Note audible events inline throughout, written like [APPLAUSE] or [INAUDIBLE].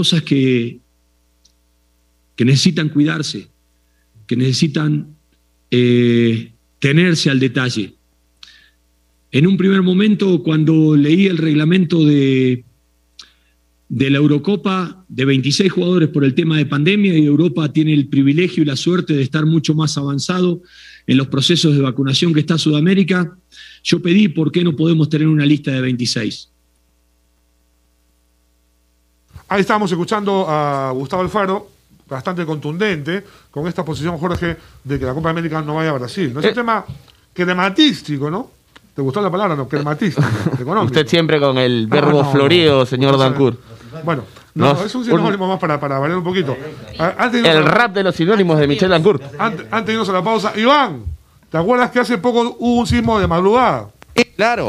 cosas que, que necesitan cuidarse, que necesitan eh, tenerse al detalle. En un primer momento, cuando leí el reglamento de, de la Eurocopa de 26 jugadores por el tema de pandemia y Europa tiene el privilegio y la suerte de estar mucho más avanzado en los procesos de vacunación que está Sudamérica, yo pedí por qué no podemos tener una lista de 26. Ahí estamos escuchando a Gustavo Alfaro, bastante contundente, con esta posición, Jorge, de que la Copa América no vaya a Brasil. ¿no? Es un eh. tema crematístico, ¿no? ¿Te gustó la palabra? No, crematístico, [LAUGHS] económico. Usted siempre con el verbo florido, señor Dancourt. Bueno, no, es un sinónimo más para, para variar un poquito. el rap de los sinónimos de Michel Dancourt. Antes, antes de irnos a la pausa, Iván, ¿te acuerdas que hace poco hubo un sismo de madrugada? claro.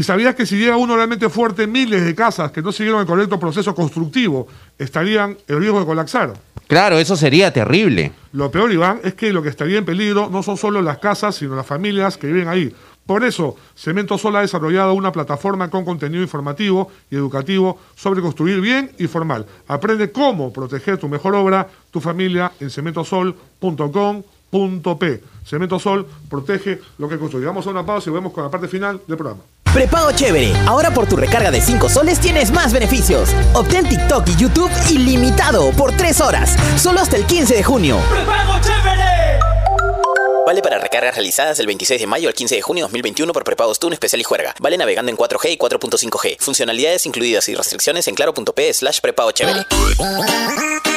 ¿Y sabías que si llega uno realmente fuerte, miles de casas que no siguieron el correcto proceso constructivo estarían en riesgo de colapsar? Claro, eso sería terrible. Lo peor, Iván, es que lo que estaría en peligro no son solo las casas, sino las familias que viven ahí. Por eso, Cemento Sol ha desarrollado una plataforma con contenido informativo y educativo sobre construir bien y formal. Aprende cómo proteger tu mejor obra, tu familia en cementosol.com.p. Cemento Sol protege lo que construye. Vamos a una pausa y vemos con la parte final del programa. Prepago chévere. Ahora por tu recarga de 5 soles tienes más beneficios. Obtén TikTok y YouTube ilimitado por 3 horas. Solo hasta el 15 de junio. ¡Prepago chévere! Vale para recargas realizadas del 26 de mayo al 15 de junio de 2021 por prepagos TUN especial y juerga. Vale navegando en 4G y 4.5G. Funcionalidades incluidas y restricciones en claro.p slash prepago chévere.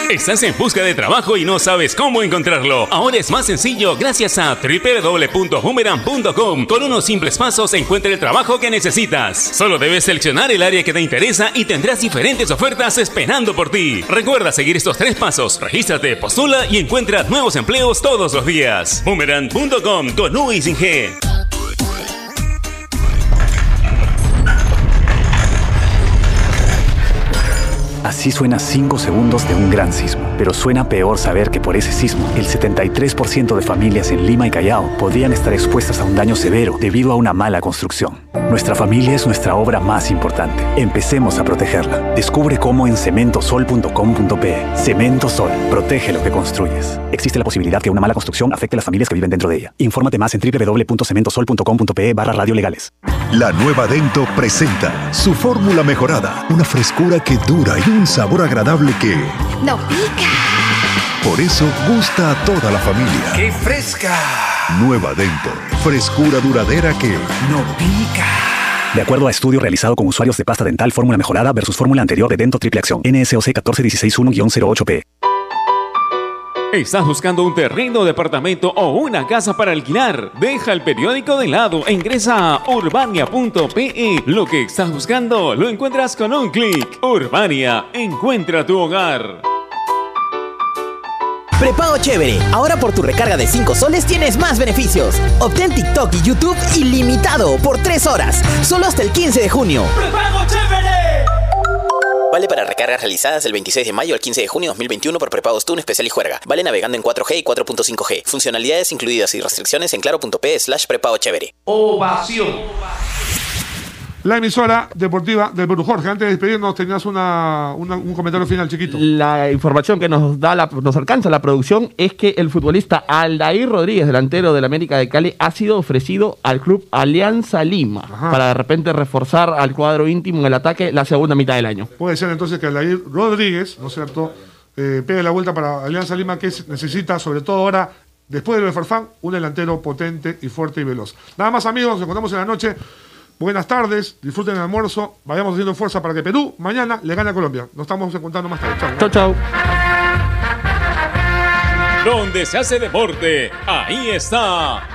Estás en busca de trabajo y no sabes cómo encontrarlo. Ahora es más sencillo gracias a www.boomerang.com. Con unos simples pasos encuentra el trabajo que necesitas. Solo debes seleccionar el área que te interesa y tendrás diferentes ofertas esperando por ti. Recuerda seguir estos tres pasos. Regístrate, postula y encuentra nuevos empleos todos los días. Boomerang.com con U y sin G. Así suena 5 segundos de un gran sismo. Pero suena peor saber que por ese sismo, el 73% de familias en Lima y Callao podrían estar expuestas a un daño severo debido a una mala construcción. Nuestra familia es nuestra obra más importante. Empecemos a protegerla. Descubre cómo en cementosol.com.pe. Cemento Sol. Protege lo que construyes. Existe la posibilidad que una mala construcción afecte a las familias que viven dentro de ella. Infórmate más en www.cementosol.com.pe barra radiolegales. La nueva Dento presenta su fórmula mejorada. Una frescura que dura y un sabor agradable que... ¡No pica! Por eso gusta a toda la familia. ¡Qué fresca! Nueva Dento. Frescura duradera que... ¡No pica! De acuerdo a estudio realizado con usuarios de pasta dental fórmula mejorada versus fórmula anterior de Dento Triple Acción. NSOC 14161-08P. ¿Estás buscando un terreno, departamento o una casa para alquilar? Deja el periódico de lado e ingresa a urbania.pe. Lo que estás buscando lo encuentras con un clic. Urbania, encuentra tu hogar. Prepago chévere. Ahora por tu recarga de 5 soles tienes más beneficios. Obtén TikTok y YouTube ilimitado por 3 horas. Solo hasta el 15 de junio. ¡Prepago chévere! Vale para recargas realizadas del 26 de mayo al 15 de junio de 2021 por prepagos TUN especial y juerga. Vale navegando en 4G y 4.5G. Funcionalidades incluidas y restricciones en claro.p slash prepago chévere. Ovación. La emisora deportiva del Perú. Jorge, antes de despedirnos, tenías un comentario final chiquito. La información que nos da la, nos alcanza la producción es que el futbolista Aldair Rodríguez, delantero del América de Cali, ha sido ofrecido al club Alianza Lima para de repente reforzar al cuadro íntimo en el ataque la segunda mitad del año. Puede ser entonces que Aldair Rodríguez, ¿no es cierto?, eh, pegue la vuelta para Alianza Lima, que necesita, sobre todo ahora, después de lo de Farfán, un delantero potente y fuerte y veloz. Nada más, amigos, nos encontramos en la noche. Buenas tardes, disfruten el almuerzo, vayamos haciendo fuerza para que Perú mañana le gane a Colombia. Nos estamos encontrando más tarde. Chao, chao. Donde se hace deporte, ahí está.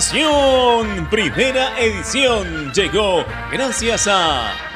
Ovación. Primera edición llegó gracias a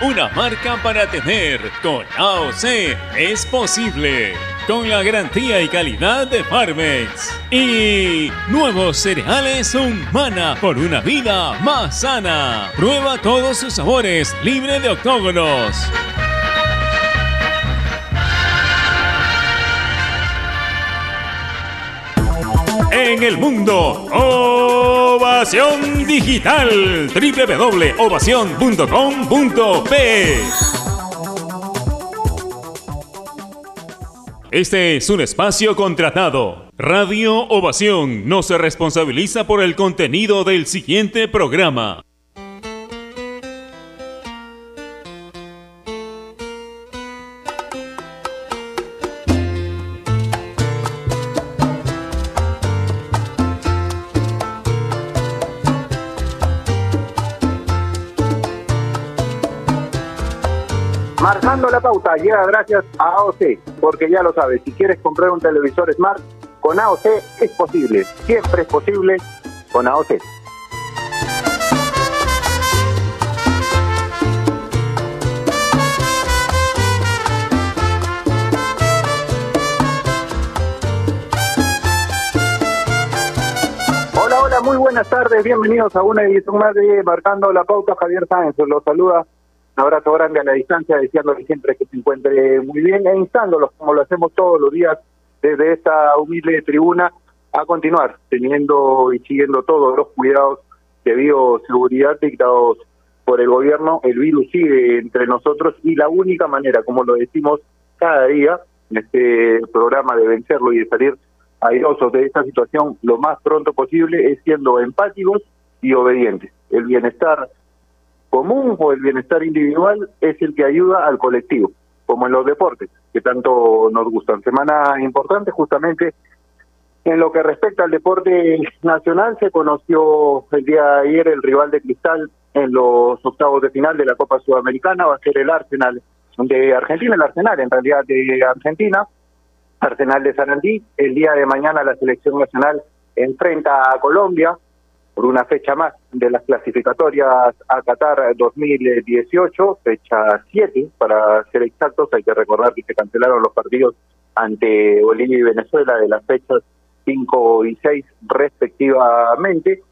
una marca para tener. Con AOC es posible. Con la garantía y calidad de Farmex. Y nuevos cereales Humana por una vida más sana. Prueba todos sus sabores, libre de octógonos. En el mundo, Ovación Digital, www.ovación.com.p. Este es un espacio contratado. Radio Ovación no se responsabiliza por el contenido del siguiente programa. Llega gracias a AOC, porque ya lo sabes, si quieres comprar un televisor Smart, con AOC es posible, siempre es posible con AOC. Hola, hola, muy buenas tardes, bienvenidos a una edición más de Marcando la Pauta, Javier Sáenz, los saluda un abrazo grande a la distancia, deseándole siempre que se encuentre muy bien e instándolos, como lo hacemos todos los días desde esta humilde tribuna, a continuar teniendo y siguiendo todos los cuidados de bioseguridad dictados por el gobierno. El virus sigue entre nosotros y la única manera, como lo decimos cada día en este programa, de vencerlo y de salir airosos de esta situación lo más pronto posible es siendo empáticos y obedientes. El bienestar común o el bienestar individual es el que ayuda al colectivo, como en los deportes, que tanto nos gustan. Semana importante justamente en lo que respecta al deporte nacional, se conoció el día de ayer el rival de Cristal en los octavos de final de la Copa Sudamericana, va a ser el Arsenal de Argentina, el Arsenal en realidad de Argentina, Arsenal de Sarandí. El día de mañana la selección nacional enfrenta a Colombia, por una fecha más de las clasificatorias a Qatar 2018, fecha 7 para ser exactos. Hay que recordar que se cancelaron los partidos ante Bolivia y Venezuela de las fechas 5 y 6 respectivamente.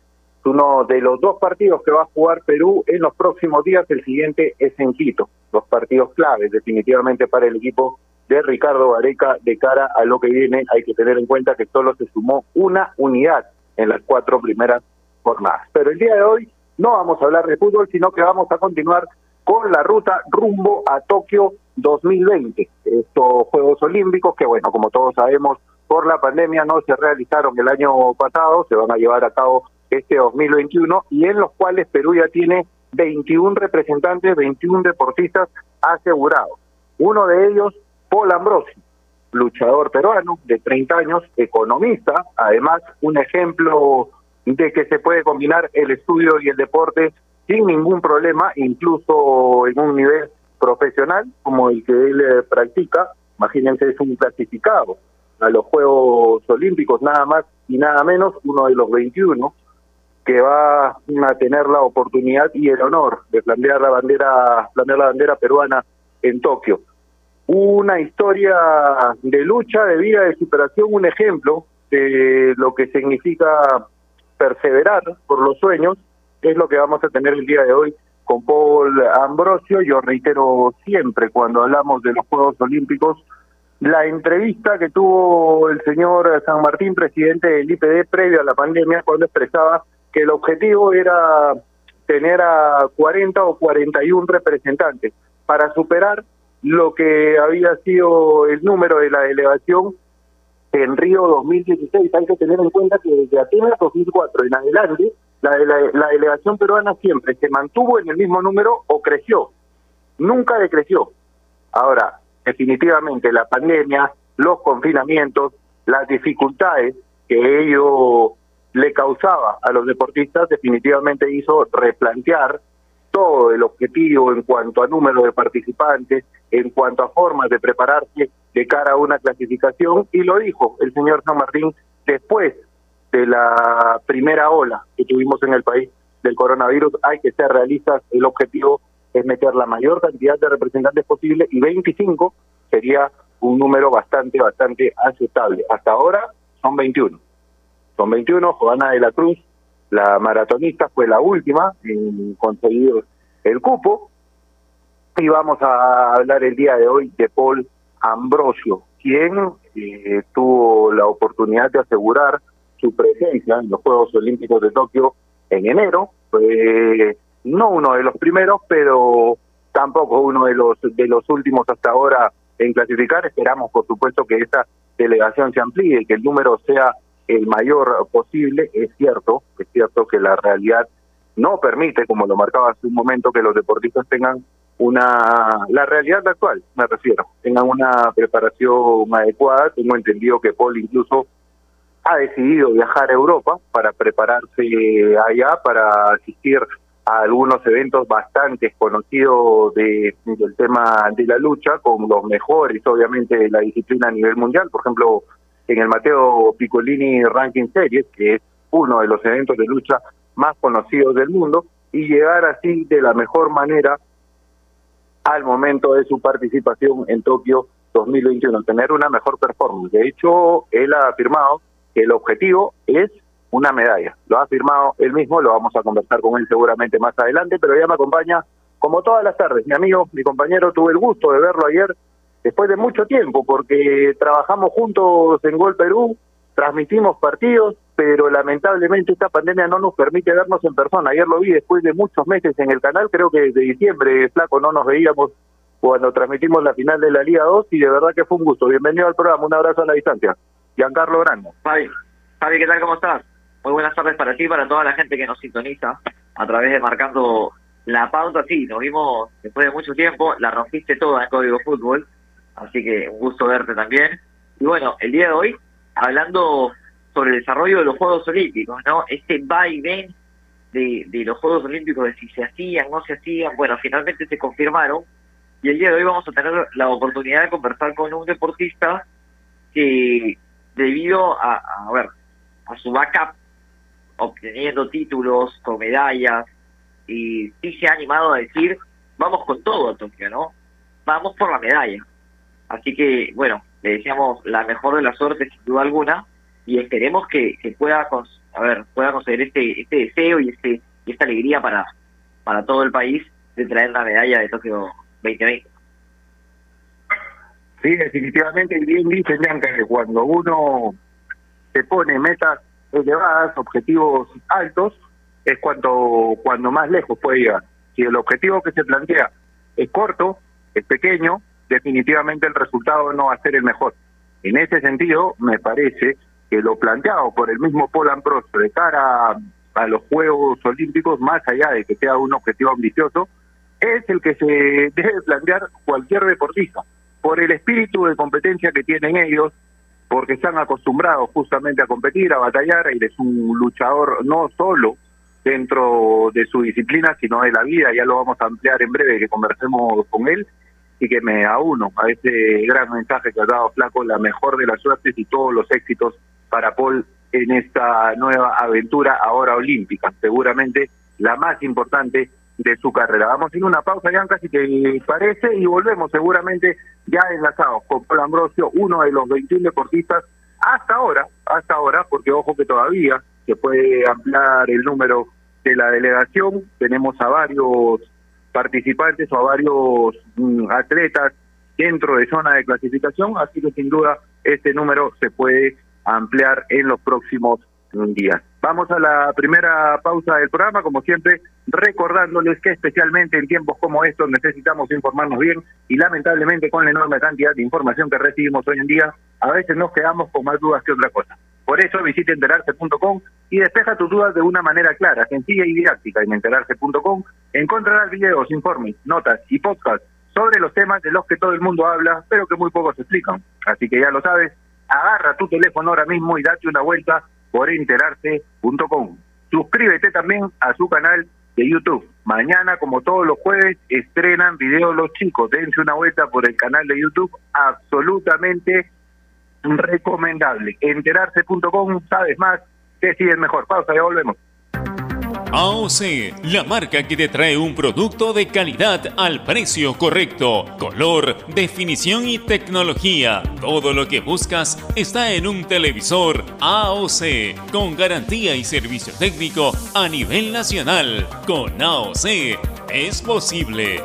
Uno de los dos partidos que va a jugar Perú en los próximos días, el siguiente es en Quito. Los partidos claves definitivamente para el equipo de Ricardo Vareca de cara a lo que viene. Hay que tener en cuenta que solo se sumó una unidad en las cuatro primeras jornadas. Pero el día de hoy no vamos a hablar de fútbol, sino que vamos a continuar con la ruta rumbo a Tokio 2020. Estos Juegos Olímpicos que, bueno, como todos sabemos, por la pandemia no se realizaron el año pasado, se van a llevar a cabo este 2021 y en los cuales Perú ya tiene 21 representantes, 21 deportistas asegurados. Uno de ellos, Paul Ambrosi, luchador peruano de 30 años, economista, además un ejemplo de que se puede combinar el estudio y el deporte sin ningún problema, incluso en un nivel profesional como el que él eh, practica. Imagínense, es un clasificado a los Juegos Olímpicos, nada más y nada menos, uno de los 21 que va a tener la oportunidad y el honor de plantear la bandera, plantear la bandera peruana en Tokio. Una historia de lucha, de vida, de superación, un ejemplo de lo que significa perseverar por los sueños, es lo que vamos a tener el día de hoy con Paul Ambrosio. Yo reitero siempre cuando hablamos de los Juegos Olímpicos, la entrevista que tuvo el señor San Martín, presidente del IPD, previo a la pandemia, cuando expresaba que el objetivo era tener a 40 o 41 representantes para superar lo que había sido el número de la delegación en Río 2016. Hay que tener en cuenta que desde Atenas 2004 en adelante la, la, la delegación peruana siempre se mantuvo en el mismo número o creció, nunca decreció. Ahora, definitivamente la pandemia, los confinamientos, las dificultades que ello le causaba a los deportistas definitivamente hizo replantear todo el objetivo en cuanto a número de participantes, en cuanto a formas de prepararse de cara a una clasificación, y lo dijo el señor San Martín después de la primera ola que tuvimos en el país del coronavirus, hay que ser realistas, el objetivo es meter la mayor cantidad de representantes posible y 25 sería un número bastante, bastante aceptable. Hasta ahora son 21. Son 21, Juana de la Cruz, la maratonista, fue la última en conseguir el cupo. Y vamos a hablar el día de hoy de Paul Ambrosio, quien eh, tuvo la oportunidad de asegurar su presencia en los Juegos Olímpicos de Tokio en enero. No uno de los primeros, pero tampoco uno de los de los últimos hasta ahora en clasificar. Esperamos, por supuesto, que esta delegación se amplíe, que el número sea el mayor posible. Es cierto, es cierto que la realidad no permite, como lo marcaba hace un momento, que los deportistas tengan una, la realidad actual, me refiero, tengan una preparación adecuada. Tengo entendido que Paul incluso ha decidido viajar a Europa para prepararse allá, para asistir a algunos eventos bastante conocidos de, del tema de la lucha, con los mejores, obviamente, de la disciplina a nivel mundial. Por ejemplo, en el Mateo Piccolini Ranking Series, que es uno de los eventos de lucha más conocidos del mundo, y llegar así de la mejor manera al momento de su participación en Tokio 2021, tener una mejor performance. De hecho, él ha afirmado que el objetivo es una medalla. Lo ha firmado él mismo, lo vamos a conversar con él seguramente más adelante, pero ya me acompaña como todas las tardes. Mi amigo, mi compañero, tuve el gusto de verlo ayer después de mucho tiempo, porque trabajamos juntos en Gol Perú, transmitimos partidos, pero lamentablemente esta pandemia no nos permite vernos en persona. Ayer lo vi después de muchos meses en el canal, creo que desde diciembre, flaco, no nos veíamos cuando transmitimos la final de la Liga 2 y de verdad que fue un gusto. Bienvenido al programa, un abrazo a la distancia. Giancarlo Grande. Fabi, Fabi, ¿qué tal? ¿Cómo estás? Muy buenas tardes para ti y para toda la gente que nos sintoniza a través de Marcando la Pauta. Sí, nos vimos después de mucho tiempo, la rompiste toda en Código Fútbol, así que un gusto verte también. Y bueno, el día de hoy, hablando sobre el desarrollo de los Juegos Olímpicos, ¿no? Este va y ven de, de los Juegos Olímpicos, de si se hacían, no se hacían, bueno, finalmente se confirmaron. Y el día de hoy vamos a tener la oportunidad de conversar con un deportista que debido a, a ver, a su backup obteniendo títulos con medallas y sí se ha animado a decir vamos con todo a Tokio, ¿no? Vamos por la medalla. Así que, bueno, le deseamos la mejor de las suertes sin duda alguna y esperemos que, que pueda a ver, pueda conseguir este este deseo y este y esta alegría para para todo el país de traer la medalla de Tokio 2020. Sí, definitivamente, y bien dice Bianca, que cuando uno se pone metas elevadas, objetivos altos, es cuando, cuando más lejos puede llegar. Si el objetivo que se plantea es corto, es pequeño, definitivamente el resultado no va a ser el mejor. En ese sentido, me parece que lo planteado por el mismo Paul Ambrosio de cara a, a los Juegos Olímpicos, más allá de que sea un objetivo ambicioso, es el que se [LAUGHS] debe plantear cualquier deportista, por el espíritu de competencia que tienen ellos, porque están acostumbrados justamente a competir, a batallar, y es un luchador no solo dentro de su disciplina, sino de la vida, ya lo vamos a ampliar en breve, que conversemos con él, y que me uno a ese gran mensaje que ha dado Flaco, la mejor de las suertes y todos los éxitos para Paul en esta nueva aventura ahora olímpica, seguramente la más importante de su carrera. Vamos a ir una pausa, ya si te parece, y volvemos seguramente ya enlazados con Paul Ambrosio, uno de los 21 deportistas hasta ahora, hasta ahora, porque ojo que todavía se puede ampliar el número de la delegación, tenemos a varios participantes o a varios mm, atletas dentro de zona de clasificación, así que sin duda este número se puede ampliar en los próximos días. Vamos a la primera pausa del programa, como siempre, recordándoles que especialmente en tiempos como estos necesitamos informarnos bien y lamentablemente con la enorme cantidad de información que recibimos hoy en día, a veces nos quedamos con más dudas que otra cosa. Por eso visita enterarse.com y despeja tus dudas de una manera clara, sencilla y didáctica. En enterarse.com encontrarás videos, informes, notas y podcasts sobre los temas de los que todo el mundo habla, pero que muy pocos explican. Así que ya lo sabes, agarra tu teléfono ahora mismo y date una vuelta por enterarse.com. Suscríbete también a su canal de YouTube. Mañana, como todos los jueves, estrenan videos los chicos. Dense una vuelta por el canal de YouTube, absolutamente recomendable. Enterarse.com, sabes más, decides mejor. Pausa, ya volvemos. AOC, la marca que te trae un producto de calidad al precio correcto, color, definición y tecnología. Todo lo que buscas está en un televisor AOC, con garantía y servicio técnico a nivel nacional. Con AOC es posible.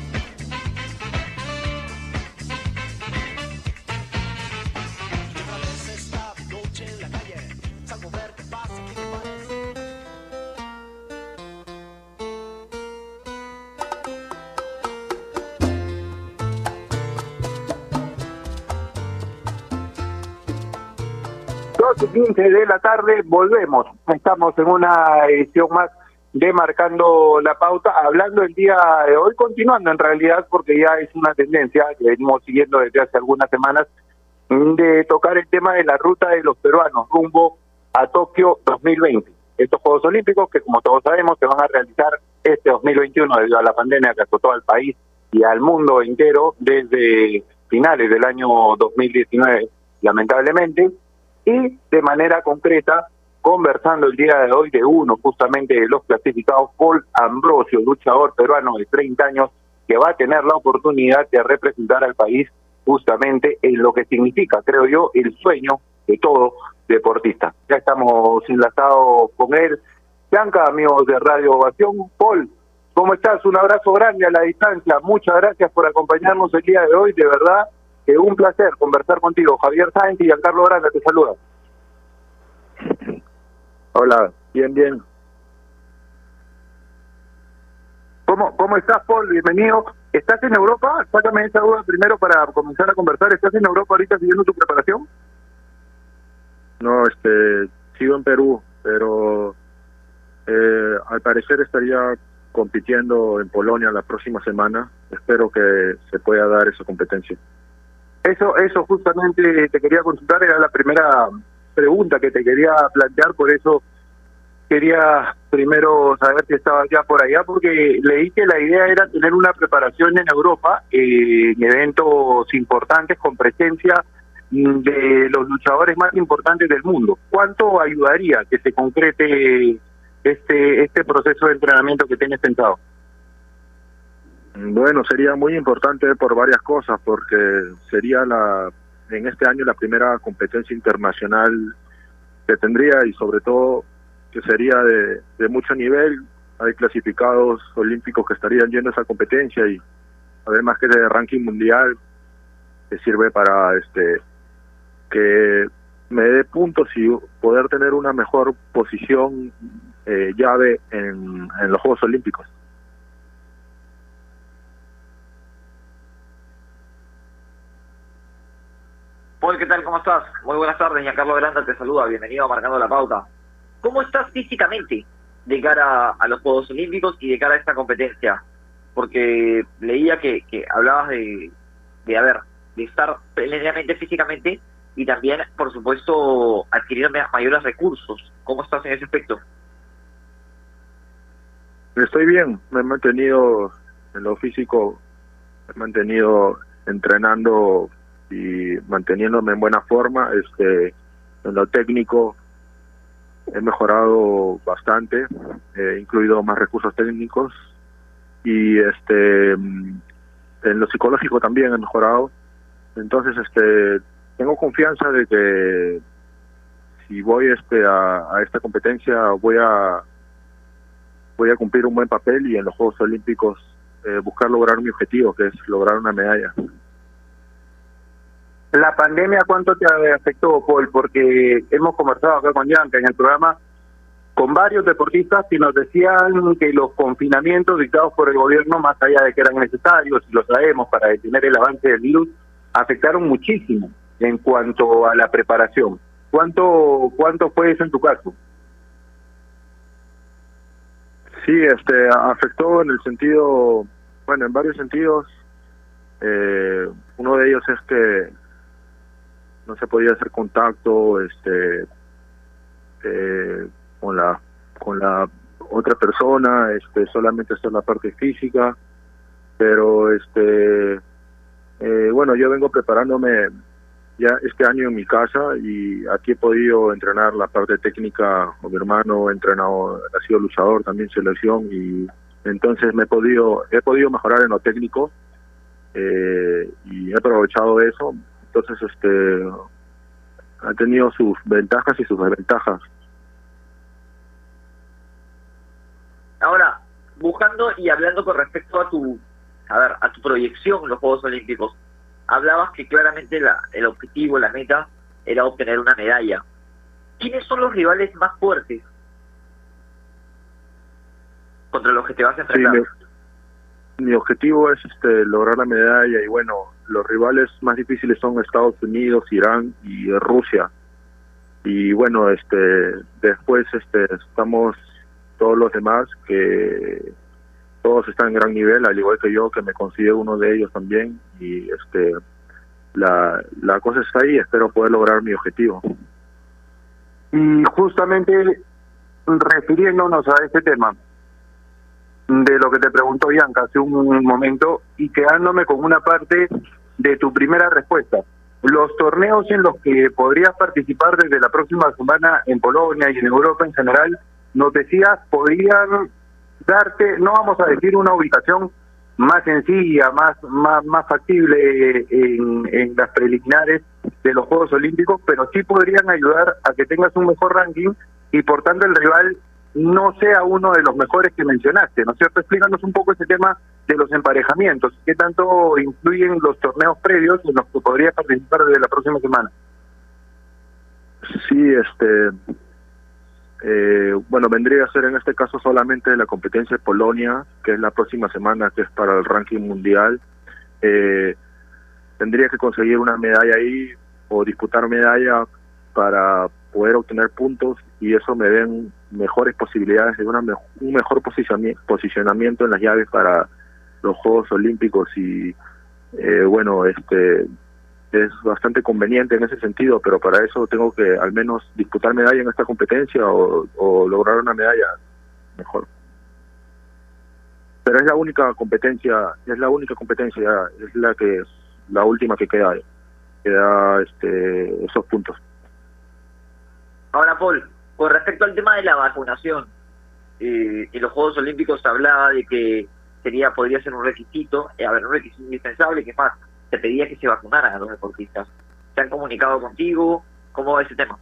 15 de la tarde, volvemos. Estamos en una edición más de Marcando la Pauta, hablando el día de hoy, continuando en realidad, porque ya es una tendencia que venimos siguiendo desde hace algunas semanas, de tocar el tema de la ruta de los peruanos rumbo a Tokio 2020. Estos Juegos Olímpicos que, como todos sabemos, se van a realizar este 2021 debido a la pandemia que azotó al país y al mundo entero desde finales del año 2019, lamentablemente y de manera concreta, conversando el día de hoy de uno justamente de los clasificados, Paul Ambrosio, luchador peruano de 30 años, que va a tener la oportunidad de representar al país justamente en lo que significa, creo yo, el sueño de todo deportista. Ya estamos enlazados con él. Bianca, amigos de Radio Ovación. Paul, ¿cómo estás? Un abrazo grande a la distancia. Muchas gracias por acompañarnos el día de hoy. De verdad, que un placer conversar contigo. Javier Sáenz y Giancarlo Grande te saludan. [LAUGHS] Hola, bien, bien. ¿Cómo, ¿Cómo estás, Paul? Bienvenido. ¿Estás en Europa? Sácame esa duda primero para comenzar a conversar. ¿Estás en Europa ahorita siguiendo tu preparación? No, este, sigo en Perú, pero eh, al parecer estaría compitiendo en Polonia la próxima semana. Espero que se pueda dar esa competencia. Eso, eso justamente te quería consultar, era la primera pregunta que te quería plantear, por eso quería primero saber si estabas ya por allá, porque leí que la idea era tener una preparación en Europa, eh, en eventos importantes con presencia de los luchadores más importantes del mundo. ¿Cuánto ayudaría que se concrete este este proceso de entrenamiento que tienes pensado? Bueno, sería muy importante por varias cosas, porque sería la en este año la primera competencia internacional que tendría y sobre todo que sería de, mucho nivel. Hay clasificados olímpicos que estarían yendo a esa competencia y además que de ranking mundial que sirve para este que me dé puntos y poder tener una mejor posición eh, llave en los Juegos Olímpicos. Paul, ¿qué tal? ¿Cómo estás? Muy buenas tardes, Giancarlo Granda te saluda, bienvenido a Marcando la Pauta. ¿Cómo estás físicamente de cara a los Juegos Olímpicos y de cara a esta competencia? Porque leía que, hablabas de, de, de estar plenamente físicamente, y también, por supuesto, adquirir ma- mayores recursos. ¿Cómo estás en ese aspecto? Estoy bien, me he mantenido en lo físico, me he mantenido entrenando y manteniéndome en buena forma. Este, en lo técnico he mejorado bastante, he incluido más recursos técnicos y este en lo psicológico también he mejorado. Entonces, este, tengo confianza de que si voy este a, a esta competencia voy a voy a cumplir un buen papel y en los Juegos Olímpicos eh, buscar lograr mi objetivo, que es lograr una medalla. ¿La pandemia cuánto te afectó, Paul? Porque hemos conversado acá con Yanka en el programa con varios deportistas y nos decían que los confinamientos dictados por el gobierno, más allá de que eran necesarios, y lo sabemos, para detener el avance del virus, afectaron muchísimo en cuanto a la preparación. ¿Cuánto, cuánto fue eso en tu caso? Sí, este, afectó en el sentido, bueno, en varios sentidos. Eh, uno de ellos es que no se podía hacer contacto, este, eh, con la con la otra persona, este, solamente está la parte física, pero este, eh, bueno, yo vengo preparándome ya este año en mi casa y aquí he podido entrenar la parte técnica con mi hermano, he entrenado, ha sido luchador también selección y entonces me he podido, he podido mejorar en lo técnico eh, y he aprovechado eso, entonces este ha tenido sus ventajas y sus desventajas. Ahora, buscando y hablando con respecto a tu, a ver, a tu proyección en los Juegos Olímpicos, hablabas que claramente la, el objetivo, la meta, era obtener una medalla. ¿Quiénes son los rivales más fuertes contra los que te vas a Sí, enfrentar? mi, mi objetivo es este lograr la medalla y bueno, los rivales más difíciles son Estados Unidos, Irán y Rusia. Y bueno, este después este estamos todos los demás que todos están en gran nivel, al igual que yo que me considero uno de ellos también y este la la cosa está ahí, espero poder lograr mi objetivo. Y justamente refiriéndonos a este tema, de lo que te preguntó Bianca hace un momento y quedándome con una parte de tu primera respuesta. Los torneos en los que podrías participar desde la próxima semana en Polonia y en Europa en general, nos decías, podrían darte, no vamos a decir una ubicación más sencilla, más más, más factible en, en las preliminares de los Juegos Olímpicos, pero sí podrían ayudar a que tengas un mejor ranking y por tanto el rival no sea uno de los mejores que mencionaste, ¿no es cierto? Explícanos un poco ese tema de los emparejamientos, ¿qué tanto influyen los torneos previos en los que podrías participar desde la próxima semana? Sí, este, eh, bueno, vendría a ser en este caso solamente la competencia de Polonia, que es la próxima semana, que es para el ranking mundial. Eh, tendría que conseguir una medalla ahí o disputar medalla para poder obtener puntos y eso me den mejores posibilidades de una un mejor posicionamiento en las llaves para los Juegos Olímpicos y eh, bueno, este es bastante conveniente en ese sentido, pero para eso tengo que al menos disputar medalla en esta competencia o, lograr una medalla mejor. Pero es la única competencia, es la única competencia, es la que la última que queda, que da este, esos puntos. Ahora, Paul, con respecto al tema de la vacunación, eh, en los Juegos Olímpicos se hablaba de que sería podría ser un requisito, eh, a ver, un requisito indispensable, que más, se pedía que se vacunaran a los deportistas. ¿Se han comunicado contigo? ¿Cómo va ese tema?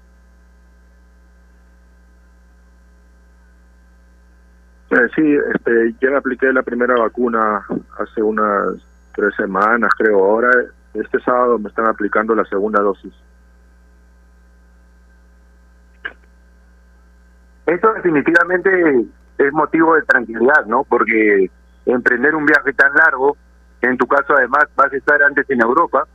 Eh, sí, este, ya me apliqué la primera vacuna hace unas tres semanas, creo. Ahora, este sábado me están aplicando la segunda dosis. Eso definitivamente es motivo de tranquilidad, ¿no? Porque emprender un viaje tan largo, en tu caso además vas a estar antes en Europa,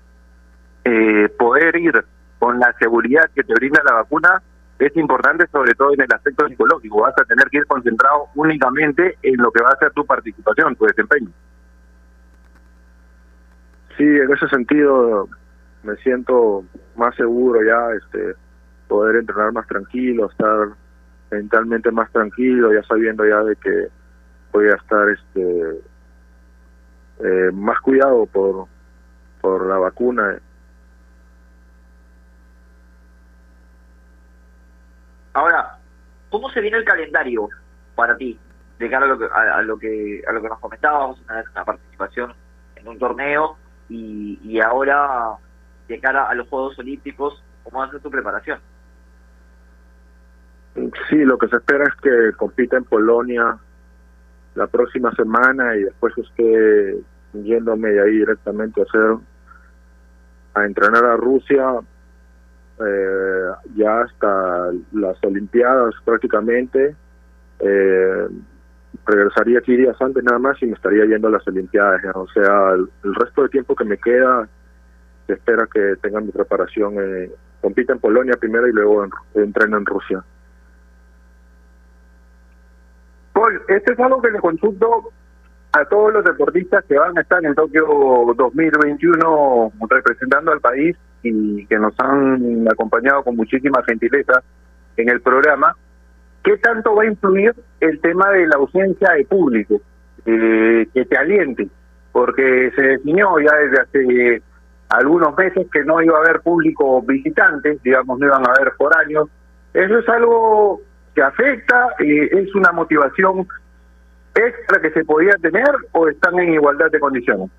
eh, poder ir con la seguridad que te brinda la vacuna es importante sobre todo en el aspecto psicológico. Vas a tener que ir concentrado únicamente en lo que va a ser tu participación, tu desempeño. Sí, en ese sentido me siento más seguro ya, este, poder entrenar más tranquilo, estar mentalmente más tranquilo, ya sabiendo ya de que voy a estar este eh, más cuidado por por la vacuna. Ahora, ¿cómo se viene el calendario para ti? De cara a lo que, a, lo que, a lo que nos comentábamos, una, una participación en un torneo y, y ahora de cara a los Juegos Olímpicos, ¿cómo va a ser tu preparación? Sí, lo que se espera es que compita en Polonia la próxima semana y después esté yéndome de ahí directamente a hacer a entrenar a Rusia eh, ya hasta las Olimpiadas prácticamente. Eh, regresaría aquí días antes nada más y me estaría yendo a las Olimpiadas. O sea, el, resto del tiempo que me queda, se espera que tenga mi preparación. Eh, compita en Polonia primero y luego en, en Rusia. Paul, esto es algo que le consulto a todos los deportistas que van a estar en Tokio 2021 representando al país y que nos han acompañado con muchísima gentileza en el programa. ¿Qué tanto va a influir el tema de la ausencia de público eh, que te aliente? Porque se definió ya desde hace algunos meses que no iba a haber público visitante, digamos, no iban a haber foráneos. Eso es algo que afecta, eh, es una motivación extra que se podía tener o están en igualdad de condiciones.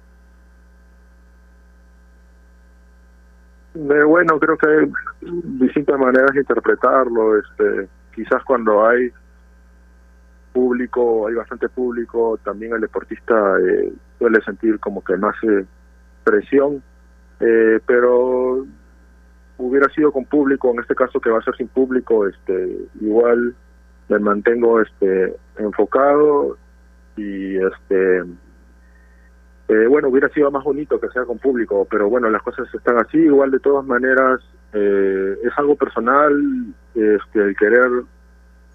Eh, bueno, creo que hay distintas maneras de interpretarlo. Este, quizás cuando hay público, hay bastante público, también el deportista eh, suele sentir como que no hace presión, eh, pero hubiera sido con público, en este caso que va a ser sin público, este, igual me mantengo este enfocado y este eh, bueno hubiera sido más bonito que sea con público pero bueno las cosas están así igual de todas maneras eh, es algo personal este el querer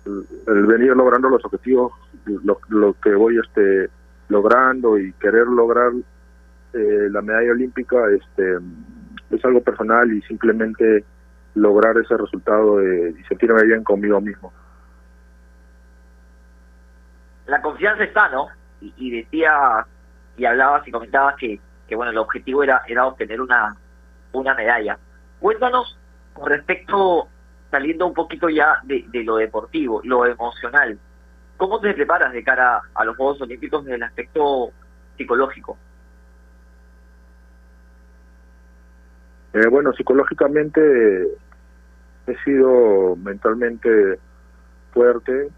el venir logrando los objetivos lo, lo que voy este logrando y querer lograr eh, la medalla olímpica este es algo personal y simplemente lograr ese resultado de, y sentirme bien conmigo mismo la confianza está, ¿no? Y, y decías y hablabas y comentabas que, que bueno, el objetivo era, era obtener una, una medalla. Cuéntanos con respecto, saliendo un poquito ya de, de lo deportivo, lo emocional, ¿cómo te preparas de cara a los Juegos Olímpicos desde el aspecto psicológico? Eh, bueno, psicológicamente he sido mentalmente fuerte,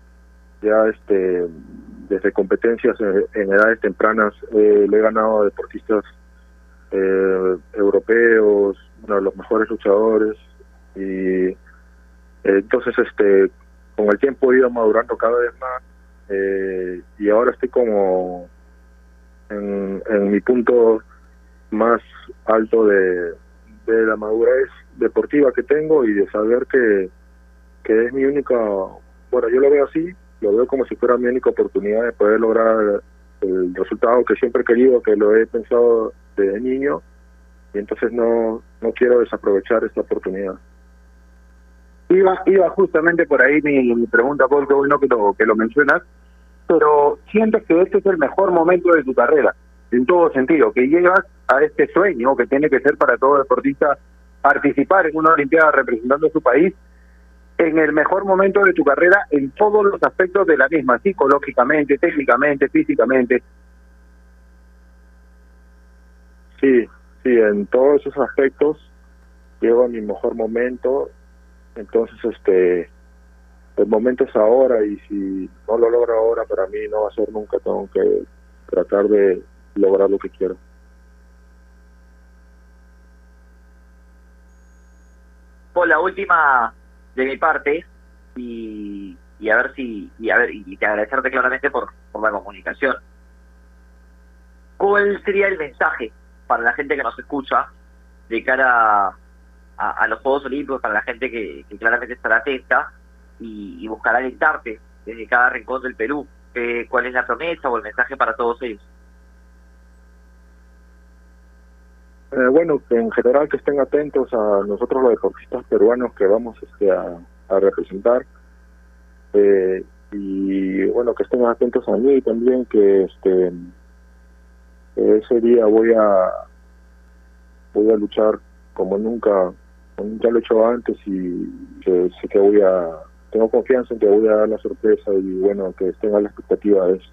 ya este desde competencias en, edades tempranas eh, le he ganado a deportistas eh, europeos, uno de los mejores luchadores y eh, entonces este con el tiempo he ido madurando cada vez más eh, y ahora estoy como en, en mi punto más alto de, de la madurez deportiva que tengo y de saber que, que es mi única, bueno, yo lo veo así, lo veo como si fuera mi única oportunidad de poder lograr el resultado que siempre he querido, que lo he pensado desde niño, y entonces no, no quiero desaprovechar esta oportunidad. Iba, iba justamente por ahí mi, pregunta, Paul, qué bueno que lo, que lo mencionas, pero sientes que este es el mejor momento de tu carrera, en todo sentido, que llegas a este sueño que tiene que ser para todo deportista participar en una Olimpiada representando a su país en el mejor momento de tu carrera en todos los aspectos de la misma, psicológicamente, técnicamente, físicamente. Sí, sí, en todos esos aspectos llego a mi mejor momento, entonces este el momento es ahora y si no lo logro ahora para mí no va a ser nunca, tengo que tratar de lograr lo que quiero. Por la última de mi parte y, y a ver si y a ver y te agradecerte claramente por, por la comunicación. ¿Cuál sería el mensaje para la gente que nos escucha de cara a, los Juegos Olímpicos, para la gente que, que claramente estará atenta y, y buscará alentarte desde cada rincón del Perú? Eh, ¿Cuál es la promesa o el mensaje para todos ellos? Eh, bueno, en general que estén atentos a nosotros los deportistas peruanos que vamos este, a, representar. Eh, y bueno, que estén atentos a mí también, que este que ese día voy a voy a luchar como nunca, como nunca lo he hecho antes y que sé que voy a, tengo confianza en que voy a dar la sorpresa y bueno, que estén a la expectativa de eso.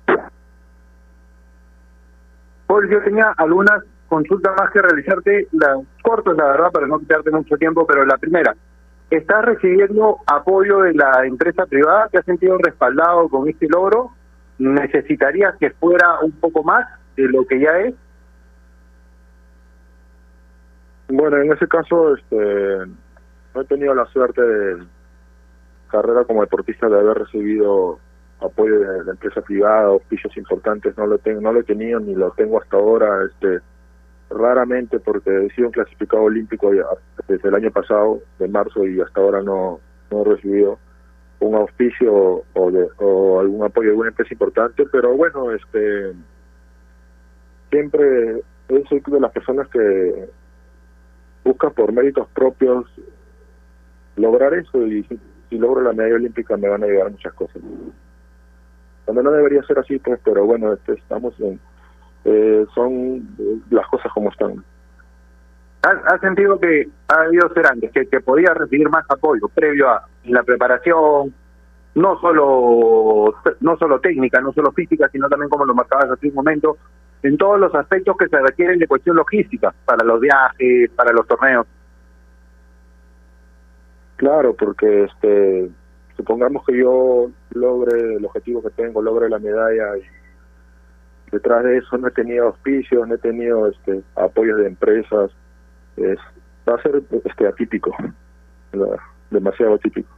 Paul, yo tenía algunas consultas más que realizarte, las cortas, la verdad, para no quitarte mucho tiempo, pero la primera, ¿estás recibiendo apoyo de la empresa privada? ¿Te has sentido respaldado con este logro? ¿Necesitarías que fuera un poco más de lo que ya es? Bueno, en ese caso, este, no he tenido la suerte de carrera como deportista de haber recibido apoyo de la empresa privada, auspicios importantes, no lo tengo, no lo he tenido ni lo tengo hasta ahora, este, raramente porque he sido un clasificado olímpico desde el año pasado, de marzo, y hasta ahora no, no he recibido un auspicio o, de, o algún apoyo de alguna empresa importante, pero bueno, este siempre soy de las personas que buscan por méritos propios lograr eso y si, si logro la medalla olímpica me van a ayudar muchas cosas. Cuando no debería ser así, pues, pero bueno, este, estamos en, eh, son las cosas como están. ¿Has, has sentido que ha habido ser antes, que, que podías recibir más apoyo previo a la preparación, no solo no solo técnica, no solo física, sino también como lo marcabas hace un momento, en todos los aspectos que se requieren de cuestión logística, para los viajes, para los torneos? Claro, porque este supongamos que yo logre el objetivo que tengo, logre la medalla y detrás de eso no he tenido auspicios, no he tenido este apoyos de empresas, es, va a ser este atípico, demasiado atípico.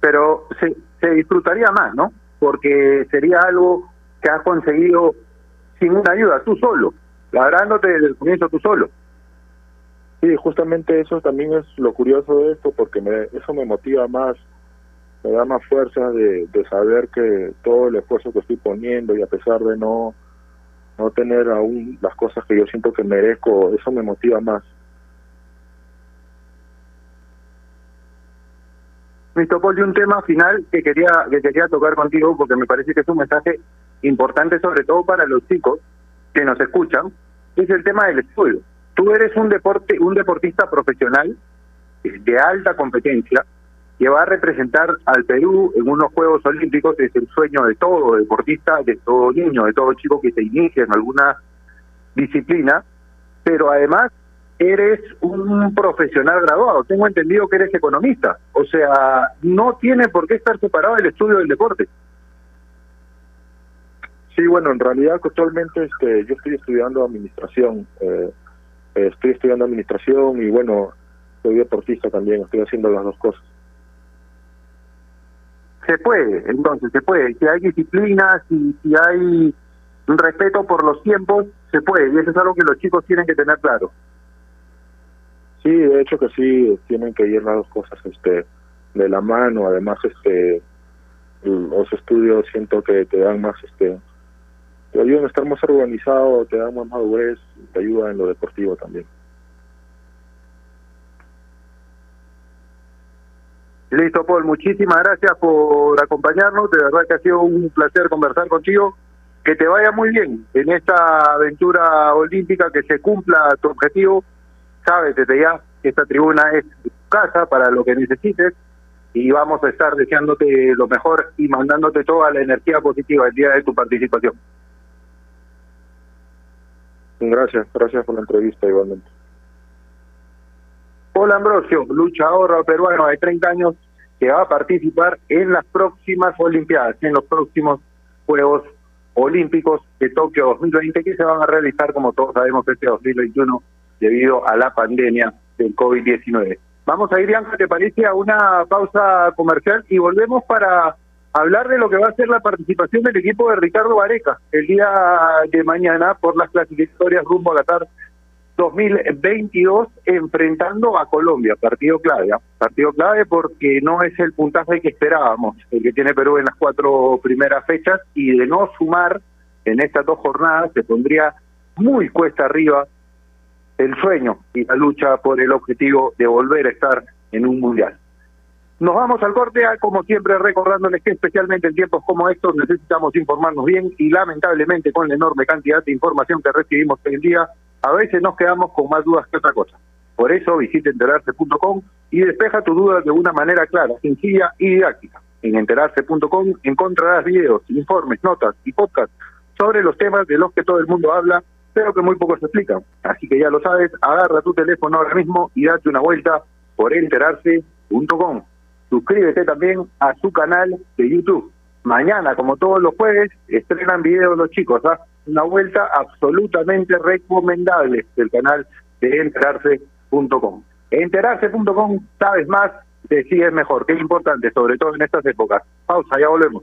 Pero se, se disfrutaría más, ¿no? Porque sería algo que has conseguido sin una ayuda, tú solo, labrándote desde el comienzo tú solo. Sí, justamente eso también es lo curioso de esto, porque me, eso me motiva más, me da más fuerza de, saber que todo el esfuerzo que estoy poniendo y a pesar de no no tener aún las cosas que yo siento que merezco, eso me motiva más. Listo, Paul, y un tema final que quería que quería tocar contigo porque me parece que es un mensaje importante sobre todo para los chicos que nos escuchan, es el tema del estudio. Tú eres un deporte un deportista profesional de alta competencia que va a representar al Perú en unos Juegos Olímpicos, es el sueño de todo deportista, de todo niño, de todo chico que se inicia en alguna disciplina, pero además eres un profesional graduado. Tengo entendido que eres economista. O sea, no tiene por qué estar separado el estudio del deporte. Sí, bueno, en realidad actualmente este, yo estoy estudiando administración. Eh, estoy estudiando administración y bueno, soy deportista también, estoy haciendo las dos cosas. Se puede, entonces, se puede. Si hay disciplina, si, si hay respeto por los tiempos, se puede. Y eso es algo que los chicos tienen que tener claro. Sí, de hecho que sí, tienen que ir las dos cosas este, de la mano. Además, este los estudios siento que te dan más, este te ayudan a estar más organizado, te dan más madurez, te ayuda en lo deportivo también. Listo, Paul, muchísimas gracias por acompañarnos. De verdad que ha sido un placer conversar contigo. Que te vaya muy bien en esta aventura olímpica, que se cumpla tu objetivo. Sabes desde ya que esta tribuna es tu casa para lo que necesites y vamos a estar deseándote lo mejor y mandándote toda la energía positiva el día de tu participación. Gracias, gracias por la entrevista igualmente. Paul Ambrosio, luchador peruano de 30 años, que va a participar en las próximas Olimpiadas, en los próximos Juegos Olímpicos de Tokio 2020, que se van a realizar, como todos sabemos, este 2021 debido a la pandemia del COVID-19. Vamos a ir, Bianca, ¿te parece? A una pausa comercial y volvemos para hablar de lo que va a ser la participación del equipo de Ricardo Vareca el día de mañana por las clasificatorias rumbo a Qatar 2022 enfrentando a Colombia, partido clave, ¿ah? partido clave porque no es el puntaje que esperábamos, el que tiene Perú en las cuatro primeras fechas y de no sumar en estas dos jornadas se pondría muy cuesta arriba el sueño y la lucha por el objetivo de volver a estar en un mundial. Nos vamos al corte, ah, como siempre recordándoles que especialmente en tiempos como estos necesitamos informarnos bien y lamentablemente con la enorme cantidad de información que recibimos hoy en día, a veces nos quedamos con más dudas que otra cosa. Por eso visite enterarse.com y despeja tus dudas de una manera clara, sencilla y didáctica. En enterarse.com encontrarás videos, informes, notas y podcasts sobre los temas de los que todo el mundo habla, pero que muy pocos explican. Así que ya lo sabes, agarra tu teléfono ahora mismo y date una vuelta por enterarse.com. Suscríbete también a su canal de YouTube. Mañana, como todos los jueves, estrenan videos los chicos. ¿ah? Una vuelta absolutamente recomendable del canal de enterarse.com. Enterarse.com, sabes más, decides mejor. Qué importante, sobre todo en estas épocas. Pausa, ya volvemos.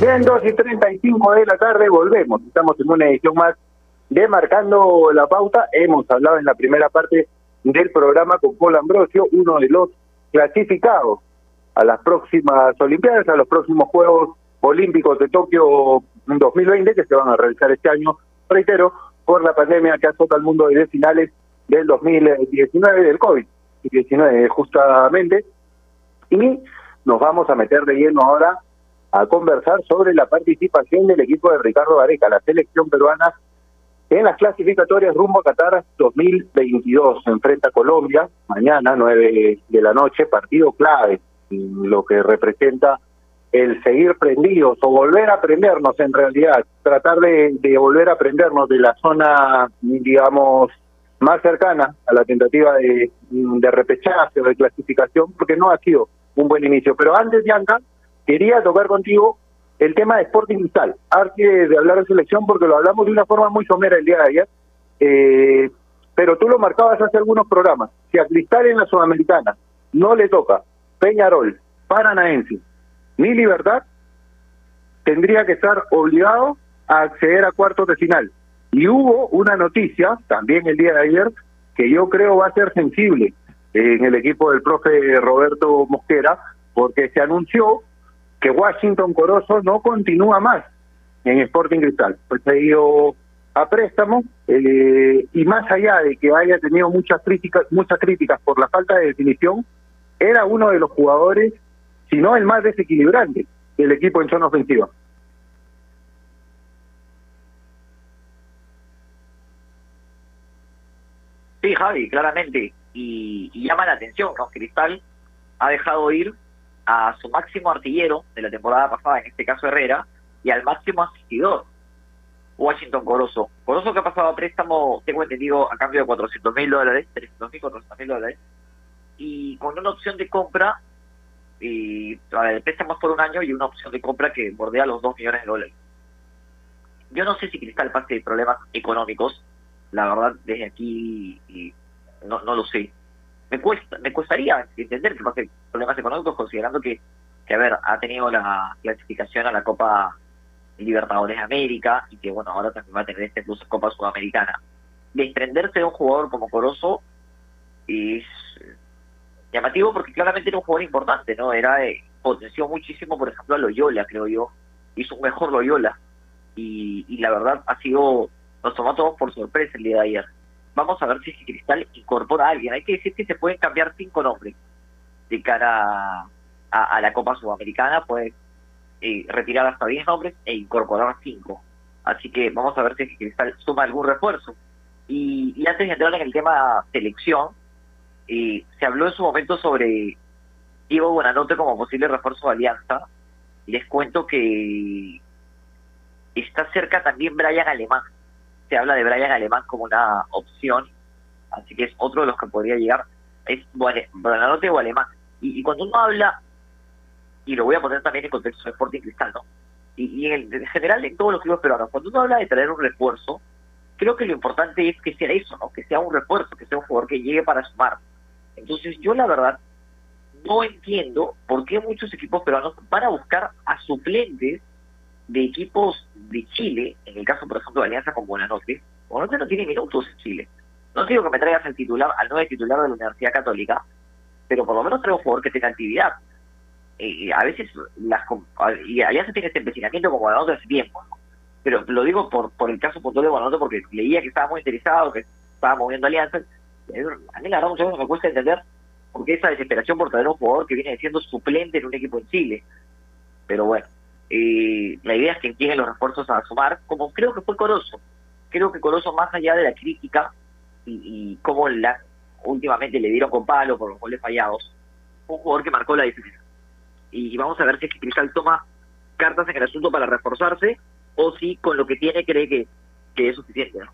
Bien, 2 y 35 de la tarde, volvemos. Estamos en una edición más de Marcando la Pauta. Hemos hablado en la primera parte del programa con Paul Ambrosio, uno de los clasificados a las próximas Olimpiadas, a los próximos Juegos Olímpicos de Tokio 2020, que se van a realizar este año, reitero, por la pandemia que azota al mundo desde finales del 2019, del COVID-19 justamente. Y nos vamos a meter de lleno ahora a conversar sobre la participación del equipo de Ricardo Gareca, la selección peruana, en las clasificatorias rumbo a Qatar 2022. Se enfrenta a Colombia mañana, 9 de la noche, partido clave, lo que representa el seguir prendidos o volver a prendernos en realidad, tratar de, volver a prendernos de la zona, digamos, más cercana a la tentativa de, de repechaje o de clasificación, porque no ha sido un buen inicio. Pero antes, Bianca, quería tocar contigo el tema de Sporting Cristal. Antes de hablar de selección, porque lo hablamos de una forma muy somera el día de ayer, eh, pero tú lo marcabas hace algunos programas. Si a Cristal en la Sudamericana no le toca Peñarol, Paranaense, ni Libertad, tendría que estar obligado a acceder a cuartos de final. Y hubo una noticia, también el día de ayer, que yo creo va a ser sensible en el equipo del profe Roberto Mosquera, porque se anunció que Washington Corozo no continúa más en Sporting Cristal. Pues ha ido a préstamo eh, y más allá de que haya tenido muchas críticas, muchas críticas por la falta de definición, era uno de los jugadores, si no el más desequilibrante del equipo en zona ofensiva. Sí, Javi, claramente. Y, y llama la atención, ¿no? Cristal ha dejado ir a su máximo artillero de la temporada pasada, en este caso Herrera, y al máximo asistidor, Washington Corozo. Corozo que ha pasado a préstamo, tengo entendido, a cambio de 400 mil dólares, 300 mil, 400 mil dólares, y con una opción de compra, y el préstamo por un año y una opción de compra que bordea los 2 millones de dólares. Yo no sé si Cristal pase problemas económicos, la verdad, desde aquí no, no lo sé. Me cuesta, me costaría entender que pase problemas económicos considerando que, que, a ver, ha tenido la clasificación a la Copa Libertadores de América y que, bueno, ahora también va a tener este incluso Copa Sudamericana. Desprenderse de un jugador como Corozo es llamativo porque claramente era un jugador importante, ¿no? Era eh, potenció muchísimo, por ejemplo, a Loyola, creo yo. Hizo un mejor Loyola. Y, y la verdad ha sido, nos tomó a todos por sorpresa el día de ayer. Vamos a ver si Cristal incorpora a alguien. Hay que decir que se pueden cambiar cinco nombres de cara a, la Copa Sudamericana. Puede eh, retirar hasta 10 nombres e incorporar cinco. Así que vamos a ver si Cristal suma algún refuerzo. Y, y antes de entrar en el tema selección, eh, se habló en su momento sobre Diego Buenanote como posible refuerzo de Alianza. Les cuento que está cerca también Brian Alemán. Se habla de Brian Alemán como una opción, así que es otro de los que podría llegar. Es Buenanote o Alemán. Y, cuando uno habla, y lo voy a poner también en contexto de Sporting Cristal, ¿no? Y, en, en general en todos los clubes peruanos, cuando uno habla de traer un refuerzo, creo que lo importante es que sea eso, ¿no? Que sea un refuerzo, que sea un jugador que llegue para sumar. Entonces yo la verdad no entiendo por qué muchos equipos peruanos van a buscar a suplentes de equipos de Chile, en el caso por ejemplo de Alianza con Buenanote, Buenanote no tiene minutos en Chile. No digo que me traigas al titular, al nuevo titular de la Universidad Católica, pero por lo menos traigo un jugador que tenga actividad. Eh, a veces las y Alianza tiene este empecinamiento con Buenanote hace tiempo, ¿no? pero lo digo por por el caso puntual de Buenanote porque leía que estaba muy interesado, que estaba moviendo alianzas. A mí la verdad muchas me cuesta entender por qué esa desesperación por traer un jugador que viene siendo suplente en un equipo en Chile. Pero bueno, eh, la idea es que lleguen los refuerzos a sumar, como creo que fue Corozo. Creo que Corozo, más allá de la crítica y, y cómo la, últimamente le dieron con palo por los goles fallados, fue un jugador que marcó la diferencia. Y vamos a ver si Cristal toma cartas en el asunto para reforzarse o si con lo que tiene cree que, que es suficiente. ¿no?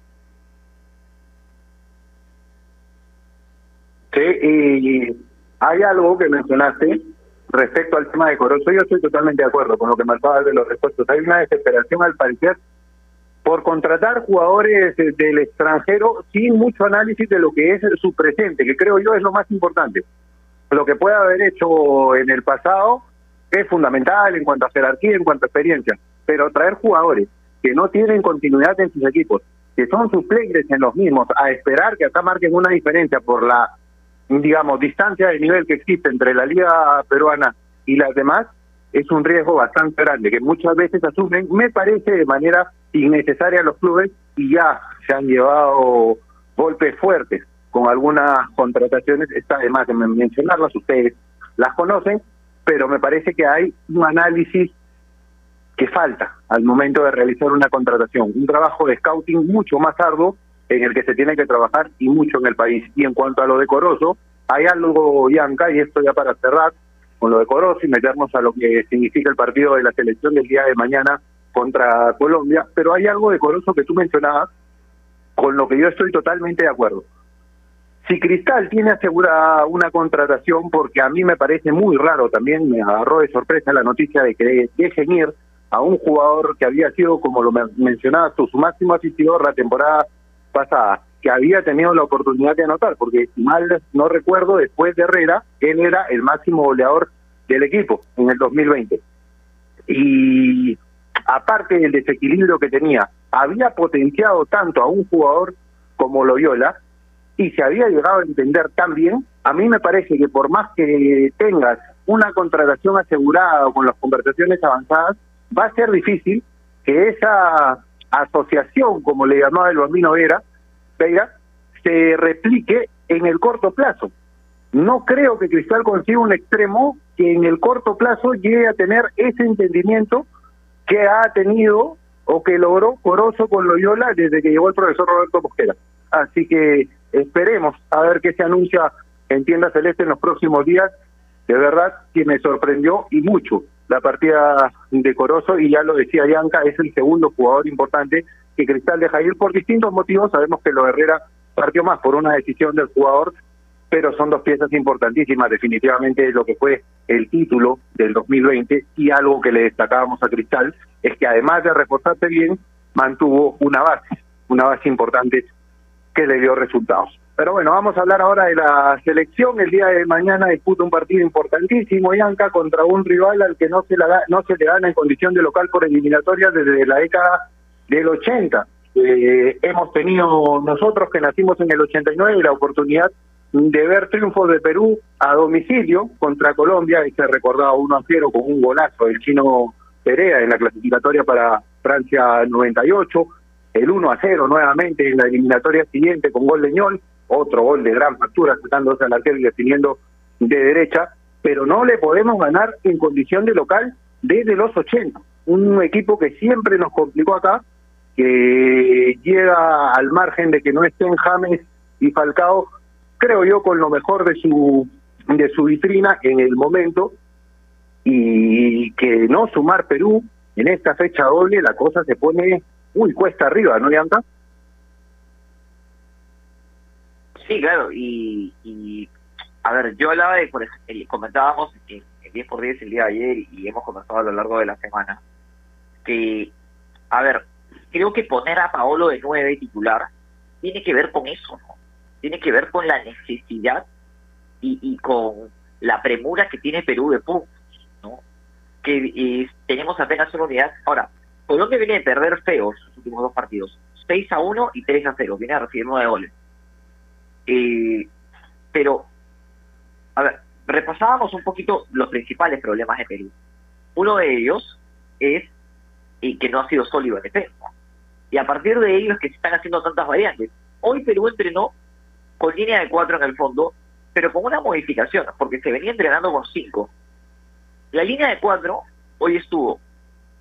Sí, y hay algo que mencionaste respecto al tema de Corozo. Yo estoy totalmente de acuerdo con lo que marcaba de los respuestos. Hay una desesperación al parecer por contratar jugadores del extranjero sin mucho análisis de lo que es su presente, que creo yo es lo más importante. Lo que puede haber hecho en el pasado es fundamental en cuanto a jerarquía, en cuanto a experiencia, pero traer jugadores que no tienen continuidad en sus equipos, que son suplentes en los mismos, a esperar que acá marquen una diferencia por la digamos, distancia de nivel que existe entre la liga peruana y las demás, es un riesgo bastante grande, que muchas veces asumen, me parece, de manera innecesaria los clubes y ya se han llevado golpes fuertes con algunas contrataciones, está además de mencionarlas, ustedes las conocen, pero me parece que hay un análisis que falta al momento de realizar una contratación, un trabajo de scouting mucho más arduo en el que se tiene que trabajar y mucho en el país. Y en cuanto a lo decoroso, hay algo, Bianca, y esto ya para cerrar, con lo decoroso y meternos a lo que significa el partido de la selección del día de mañana contra Colombia, pero hay algo decoroso que tú mencionabas, con lo que yo estoy totalmente de acuerdo. Si Cristal tiene asegurada una contratación, porque a mí me parece muy raro, también me agarró de sorpresa la noticia de que dejen ir a un jugador que había sido, como lo mencionabas su máximo asistidor la temporada pasada, que había tenido la oportunidad de anotar, porque mal no recuerdo, después de Herrera, él era el máximo goleador del equipo en el 2020. Y aparte del desequilibrio que tenía, había potenciado tanto a un jugador como Loyola y se había llegado a entender tan bien, a mí me parece que por más que tengas una contratación asegurada o con las conversaciones avanzadas, va a ser difícil que esa asociación, como le llamaba el bambino Vera, Vera, se replique en el corto plazo. No creo que Cristal consiga un extremo que en el corto plazo llegue a tener ese entendimiento que ha tenido o que logró Corozo con Loyola desde que llegó el profesor Roberto Mosquera. Así que esperemos a ver qué se anuncia en Tienda Celeste en los próximos días. De verdad que me sorprendió y mucho la partida de Corozo y ya lo decía Yanka, es el segundo jugador importante que Cristal deja ir por distintos motivos. Sabemos que lo Herrera partió más por una decisión del jugador, pero son dos piezas importantísimas, definitivamente lo que fue el título del 2020 y algo que le destacábamos a Cristal es que además de reforzarse bien, mantuvo una base, una base importante que le dio resultados. Pero bueno, vamos a hablar ahora de la selección. El día de mañana disputa un partido importantísimo, Yanca, contra un rival al que no se, la, no se le gana en condición de local por eliminatoria desde la década del 80. Eh, hemos tenido nosotros que nacimos en el 89 la oportunidad de ver triunfos de Perú a domicilio contra Colombia y se recordaba 1 a 0 con un golazo del chino Perea en la clasificatoria para Francia 98, el 1 a 0 nuevamente en la eliminatoria siguiente con gol de Ñol, otro gol de gran factura, tratándose al arquero y definiendo de derecha, pero no le podemos ganar en condición de local desde los 80. Un equipo que siempre nos complicó acá, que llega al margen de que no estén James y Falcao, creo yo, con lo mejor de su de su vitrina en el momento y que no sumar Perú en esta fecha doble la cosa se pone muy cuesta arriba, ¿no, Yanta? Sí, claro, y, y a ver, yo hablaba de, por ejemplo, comentábamos en, en 10 por 10 el día de ayer y hemos conversado a lo largo de la semana, que, a ver, creo que poner a Paolo de 9 titular tiene que ver con eso, ¿no? Tiene que ver con la necesidad y, y con la premura que tiene Perú de puntos, ¿no? Que tenemos apenas una unidad. Ahora, Colombia viene de perder feos sus últimos dos partidos, 6 a 1 y 3 a 0, viene a recibir 9 goles. Eh, pero, a ver, repasábamos un poquito los principales problemas de Perú. Uno de ellos es y que no ha sido sólido en defensa. Y a partir de ello es que se están haciendo tantas variantes. Hoy Perú entrenó con línea de cuatro en el fondo, pero con una modificación, porque se venía entrenando con cinco. La línea de cuatro hoy estuvo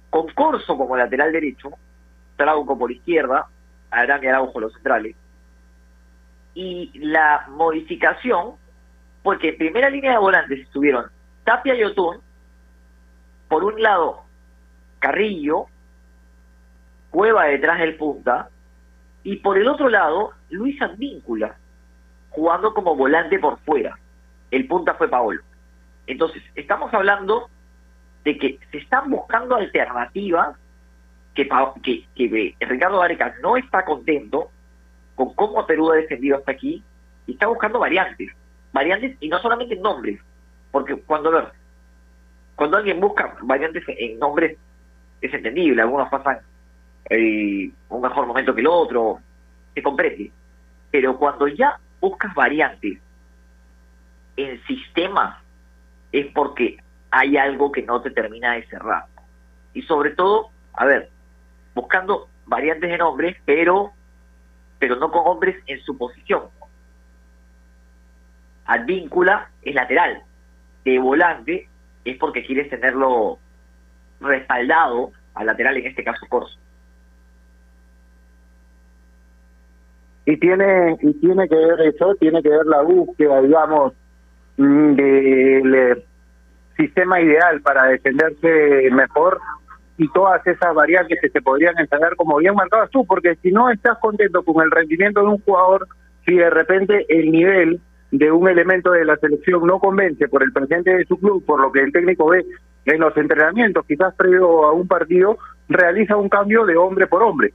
con Corso como lateral derecho, Trauco por izquierda, Arán y Araujo los centrales, y la modificación fue que en primera línea de volantes estuvieron Tapia y Otún, por un lado Carrillo, Cueva detrás del punta, y por el otro lado Luis Andíncula, jugando como volante por fuera. El punta fue Paolo. Entonces, estamos hablando de que se están buscando alternativas que, que, que Ricardo Gareca no está contento con cómo Perú ha defendido hasta aquí y está buscando variantes. Variantes y no solamente en nombres, porque cuando cuando alguien busca variantes en nombres es entendible, algunos pasan eh, un mejor momento que el otro, se comprende. Pero cuando ya buscas variantes en sistemas es porque hay algo que no te termina de cerrar. Y sobre todo, a ver, buscando variantes de nombres, pero pero no con hombres en su posición. Advíncula es lateral, de volante es porque quieres tenerlo respaldado al lateral, en este caso Corso. Y tiene, y tiene que ver eso, tiene que ver la búsqueda, digamos, mm, del sistema ideal para defenderse mejor y todas esas variantes que se podrían ensayar como bien marcabas tú, porque si no estás contento con el rendimiento de un jugador, si de repente el nivel de un elemento de la selección no convence por el presente de su club, por lo que el técnico ve en los entrenamientos, quizás previo a un partido, realiza un cambio de hombre por hombre.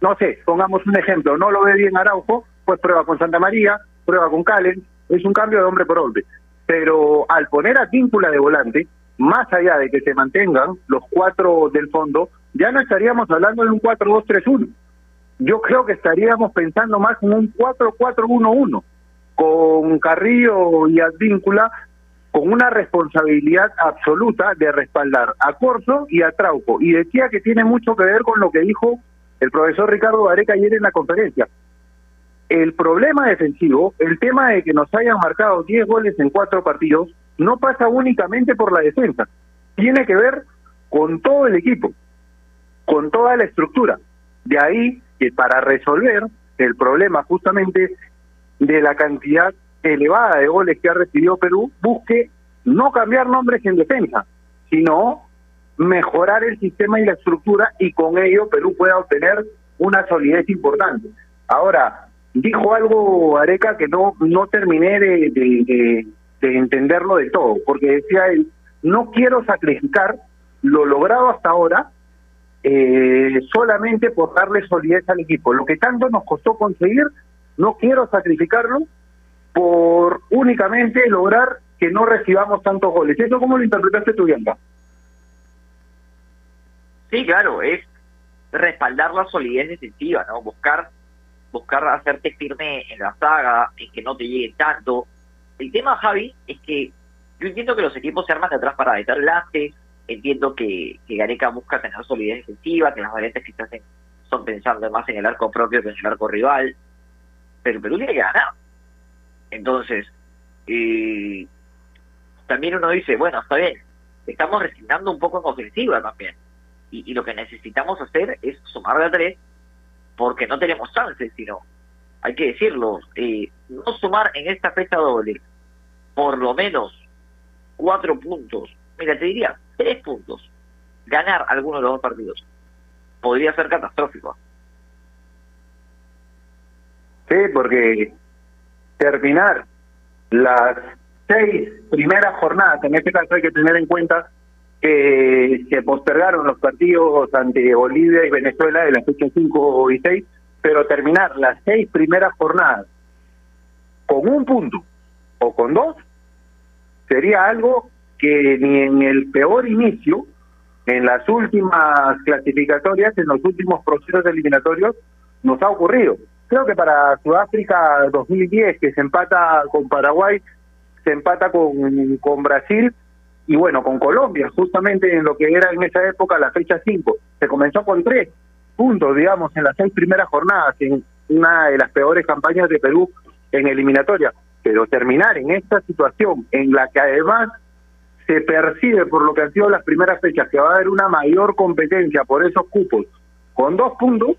No sé, pongamos un ejemplo, no lo ve bien Araujo, pues prueba con Santa María, prueba con Calen, es un cambio de hombre por hombre. Pero al poner a Tíncula de volante, más allá de que se mantengan los cuatro del fondo, ya no estaríamos hablando de un 4-2-3-1. Yo creo que estaríamos pensando más en un 4-4-1-1, con Carrillo y Advíncula con una responsabilidad absoluta de respaldar a Corso y a Trauco. Y decía que tiene mucho que ver con lo que dijo el profesor Ricardo Vareca ayer en la conferencia. El problema defensivo, el tema de que nos hayan marcado 10 goles en cuatro partidos, no pasa únicamente por la defensa, tiene que ver con todo el equipo, con toda la estructura. De ahí que para resolver el problema justamente de la cantidad elevada de goles que ha recibido Perú, busque no cambiar nombres en defensa, sino mejorar el sistema y la estructura y con ello Perú pueda obtener una solidez importante. Ahora, dijo algo Areca que no, no terminé de, de, entenderlo de todo, porque decía él, no quiero sacrificar lo logrado hasta ahora eh, solamente por darle solidez al equipo. Lo que tanto nos costó conseguir no quiero sacrificarlo por únicamente lograr que no recibamos tantos goles. ¿Eso cómo lo interpretaste tú, Bianca? Sí, claro, es respaldar la solidez defensiva, ¿no? Buscar buscar hacerte firme en la saga, en que no te llegue tanto. El tema, Javi, es que yo entiendo que los equipos se arman de atrás para de adelante, entiendo que, que Gareca busca tener solidez defensiva, que las variantes que se hacen son pensando más en el arco propio que en el arco rival, pero Perú tiene que ganar. Entonces, eh, también uno dice, bueno, está bien, estamos resignando un poco en ofensiva también. Y, y lo que necesitamos hacer es sumar de a tres, porque no tenemos chances, sino, hay que decirlo, eh, no sumar en esta fecha doble por lo menos cuatro puntos, mira, te diría tres puntos, ganar alguno de los dos partidos, podría ser catastrófico. Sí, porque terminar las seis primeras jornadas, en este caso hay que tener en cuenta que se postergaron los partidos ante Bolivia y Venezuela de la fecha 5 y 6, pero terminar las seis primeras jornadas con un punto o con dos sería algo que ni en el peor inicio, en las últimas clasificatorias, en los últimos procesos eliminatorios, nos ha ocurrido. Creo que para Sudáfrica 2010, que se empata con Paraguay, se empata con, con Brasil y bueno, con Colombia, justamente en lo que era en esa época la fecha 5. Se comenzó con tres puntos, digamos, en las seis primeras jornadas, en una de las peores campañas de Perú en eliminatoria. Pero terminar en esta situación, en la que además se percibe por lo que han sido las primeras fechas que va a haber una mayor competencia por esos cupos con dos puntos,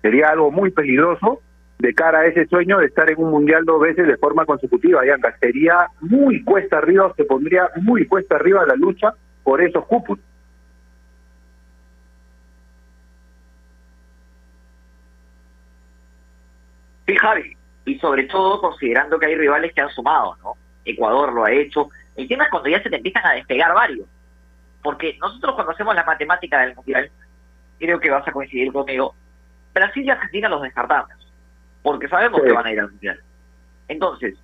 sería algo muy peligroso de cara a ese sueño de estar en un mundial dos veces de forma consecutiva, Bianca. Sería muy cuesta arriba, se pondría muy cuesta arriba la lucha por esos cupos. Sí, Javi, y sobre todo considerando que hay rivales que han sumado, ¿no? Ecuador lo ha hecho. El tema es cuando ya se te empiezan a despegar varios. Porque nosotros cuando hacemos la matemática del mundial, creo que vas a coincidir conmigo, Brasil y Argentina los descartamos, porque sabemos que van a ir al mundial. Entonces,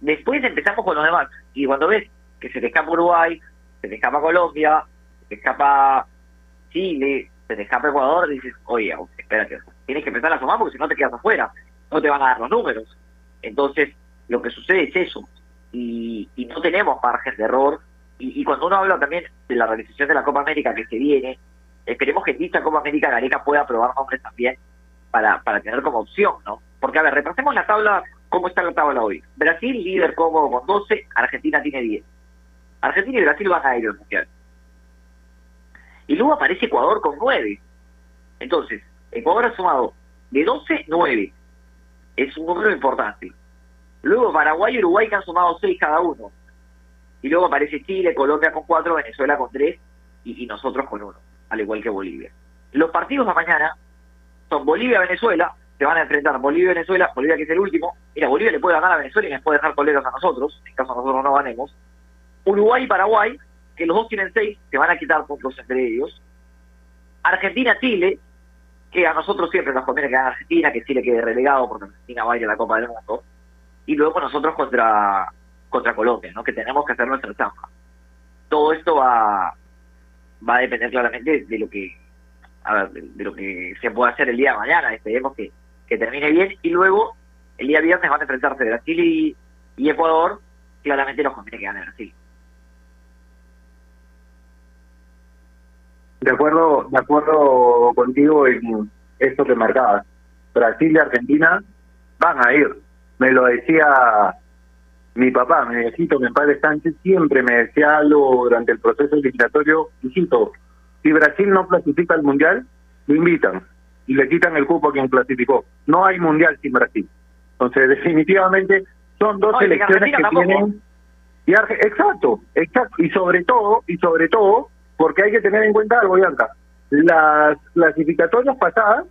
después empezamos con los demás, y cuando ves que se te escapa Uruguay, se te escapa Colombia, se te escapa Chile, se te escapa Ecuador, dices, oye, espérate, tienes que empezar a sumar porque si no te quedas afuera, no te van a dar los números. Entonces, lo que sucede es eso, y, y no tenemos margen de error, y, cuando uno habla también de la realización de la Copa América que se viene, esperemos que en dicha Copa América Gareca pueda probar nombres también para, para tener como opción, ¿no? Porque, a ver, repasemos la tabla, ¿cómo está la tabla hoy? Brasil, líder cómodo con 12, Argentina tiene 10. Argentina y Brasil van a ir al Mundial. Y luego aparece Ecuador con 9. Entonces, Ecuador ha sumado de 12, 9. Es un número importante. Luego Paraguay y Uruguay que han sumado 6 cada uno. Y luego aparece Chile, Colombia con 4, Venezuela con 3 y, nosotros con 1 al igual que Bolivia. Los partidos de mañana son Bolivia-Venezuela, se van a enfrentar Bolivia-Venezuela, Bolivia que es el último, mira, Bolivia le puede ganar a Venezuela y les puede dejar colegas a nosotros, en caso nosotros no ganemos. Uruguay y Paraguay, que los dos tienen seis, se van a quitar puntos entre ellos. Argentina-Chile, que a nosotros siempre nos conviene que gane Argentina, que Chile quede relegado porque Argentina va a ir a la Copa del Mundo. Y luego nosotros contra contra Colombia, ¿no? que tenemos que hacer nuestra chamba. Todo esto va, va a depender claramente de lo que a ver, de lo que se pueda hacer el día de mañana. Esperemos que, que termine bien y luego el día viernes van a enfrentarse Brasil y, y Ecuador. Claramente nos conviene que gane Brasil. De acuerdo, de acuerdo contigo en esto que marcabas. Brasil y Argentina van a ir. Me lo decía mi papá, me necesito mi padre Sánchez siempre me decía algo durante el proceso eliminatorio, hijito, si Brasil no clasifica al mundial, lo invitan y le quitan el cupo a quien clasificó. No hay mundial sin Brasil. Entonces, definitivamente son dos y selecciones que tienen y Arge- exacto, exacto, y sobre todo, y sobre todo, porque hay que tener en cuenta algo, Bianca, las clasificatorias pasadas,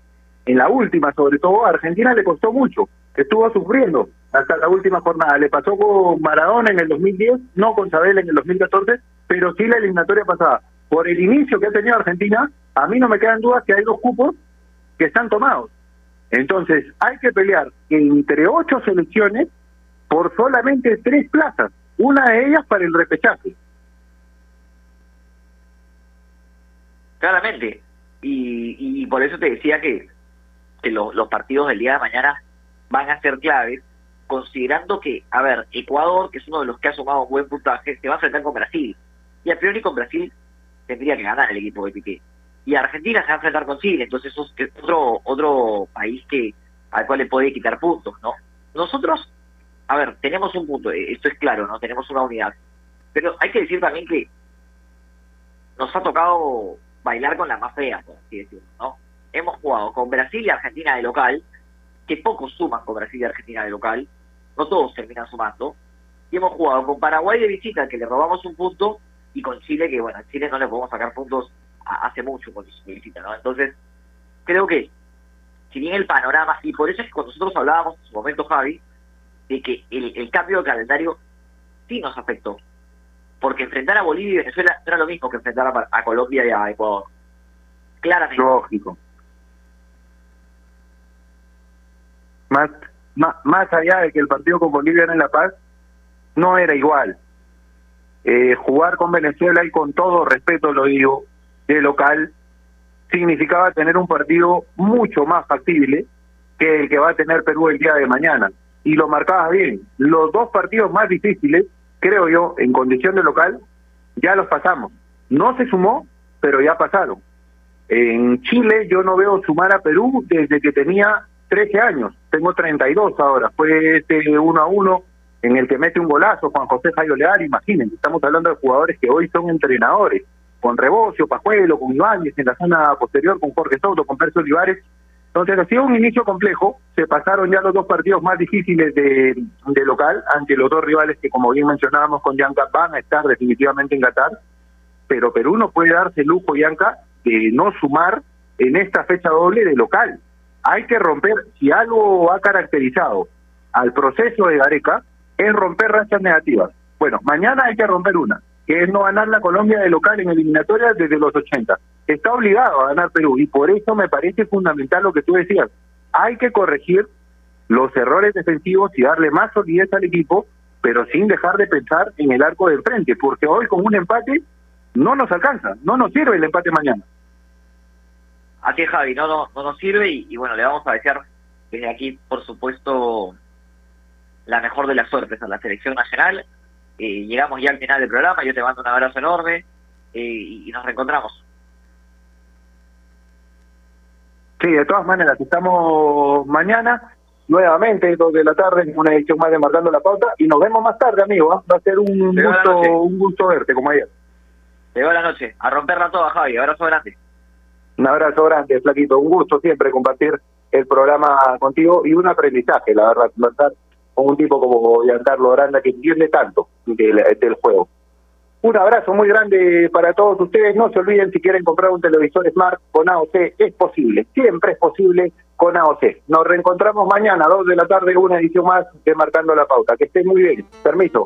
en la última sobre todo, a Argentina le costó mucho, estuvo sufriendo hasta la última jornada, le pasó con Maradona en el 2010, no con Sabel en el 2014, pero sí la eliminatoria pasada. Por el inicio que ha tenido Argentina, a mí no me quedan dudas que hay dos cupos que están tomados. Entonces, hay que pelear entre ocho selecciones por solamente tres plazas, una de ellas para el repechaje. Claramente. Y, por eso te decía que, que lo- los partidos del día de mañana van a ser claves, considerando que, a ver, Ecuador, que es uno de los que ha sumado buen puntaje, se va a enfrentar con Brasil. Y a priori con Brasil tendría que ganar el equipo de Piqué. Y Argentina se va a enfrentar con Chile, entonces es otro, otro país que al cual le puede quitar puntos, ¿no? Nosotros, a ver, tenemos un punto, eh, esto es claro, ¿no? Tenemos una unidad. Pero hay que decir también que nos ha tocado bailar con la más fea, por así decirlo, ¿no? Hemos jugado con Brasil y Argentina de local, que pocos suman con Brasil y Argentina de local, no todos terminan sumando, y hemos jugado con Paraguay de visita, que le robamos un punto, y con Chile, que bueno, a Chile no le podemos sacar puntos hace mucho con su visita, ¿no? Entonces, creo que, si bien el panorama, y por eso es que cuando nosotros hablábamos en su momento, Javi, de que el, el cambio de calendario sí nos afectó, porque enfrentar a Bolivia y Venezuela no era lo mismo que enfrentar a, Colombia y a Ecuador. Claramente. Lógico. Más, más, más allá de que el partido con Bolivia era en La Paz, no era igual. Eh, jugar con Venezuela y con todo respeto lo digo, de local, significaba tener un partido mucho más factible que el que va a tener Perú el día de mañana. Y lo marcabas bien. Los dos partidos más difíciles, creo yo, en condición de local, ya los pasamos. No se sumó, pero ya pasaron. En Chile yo no veo sumar a Perú desde que tenía 13 años. Tengo 32 ahora. Fue este uno a uno en el que mete un golazo Juan José Jairo Leal. Imagínense, estamos hablando de jugadores que hoy son entrenadores. Con Rebocio, Pajuelo, con Ibáñez en la zona posterior, con Jorge Soto, con Percio Olivares. Entonces ha sido un inicio complejo. Se pasaron ya los dos partidos más difíciles de, de local ante los dos rivales que, como bien mencionábamos con Yanka, van a estar definitivamente en Qatar pero Perú no puede darse el lujo, Yanka, de no sumar en esta fecha doble de local. Hay que romper, si algo ha caracterizado al proceso de Gareca, es romper rachas negativas. Bueno, mañana hay que romper una, que es no ganar la Colombia de local en eliminatorias desde los 80. Está obligado a ganar Perú y por eso me parece fundamental lo que tú decías. Hay que corregir los errores defensivos y darle más solidez al equipo, pero sin dejar de pensar en el arco del frente, porque hoy con un empate no nos alcanza, no nos sirve el empate mañana. Así es, Javi, no, no, no nos sirve y, bueno, le vamos a desear desde aquí, por supuesto, la mejor de las suertes a la selección nacional. Eh, llegamos ya al final del programa, yo te mando un abrazo enorme eh, y nos reencontramos. Sí, de todas maneras, estamos mañana, nuevamente, dos de la tarde, en una edición más de Marcando la Pauta, y nos vemos más tarde, amigo. ¿ah? Va a ser un gusto, un gusto verte, como ayer. Te veo la noche, a romperla toda, Javi, abrazo grande. Un abrazo grande, Flaquito. Un gusto siempre compartir el programa contigo y un aprendizaje, la verdad, conversar con un tipo como Giancarlo Aranda que entiende tanto del, del juego. Un abrazo muy grande para todos ustedes. No se olviden, si quieren comprar un televisor Smart con AOC, es posible. Siempre es posible con AOC. Nos reencontramos mañana, 2 de la tarde, una edición más de Marcando la Pauta. Que estén muy bien. Permiso.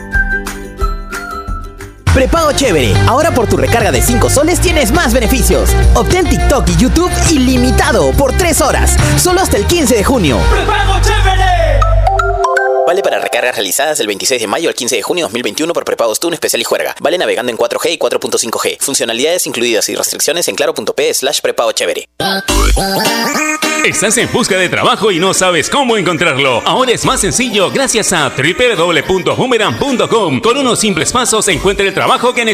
Prepago Chévere. Ahora por tu recarga de 5 soles tienes más beneficios. Obtén TikTok y YouTube ilimitado por 3 horas. Solo hasta el 15 de junio. ¡Prepago chévere! Vale para recargas realizadas del 26 de mayo al 15 de junio 2021 por prepago Stun especial y juerga. Vale navegando en 4G y 4.5G. Funcionalidades incluidas y restricciones en claro.p slash prepago chévere. Estás en busca de trabajo y no sabes cómo encontrarlo. Ahora es más sencillo gracias a www.boomerang.com. Con unos simples pasos encuentra el trabajo que necesitas.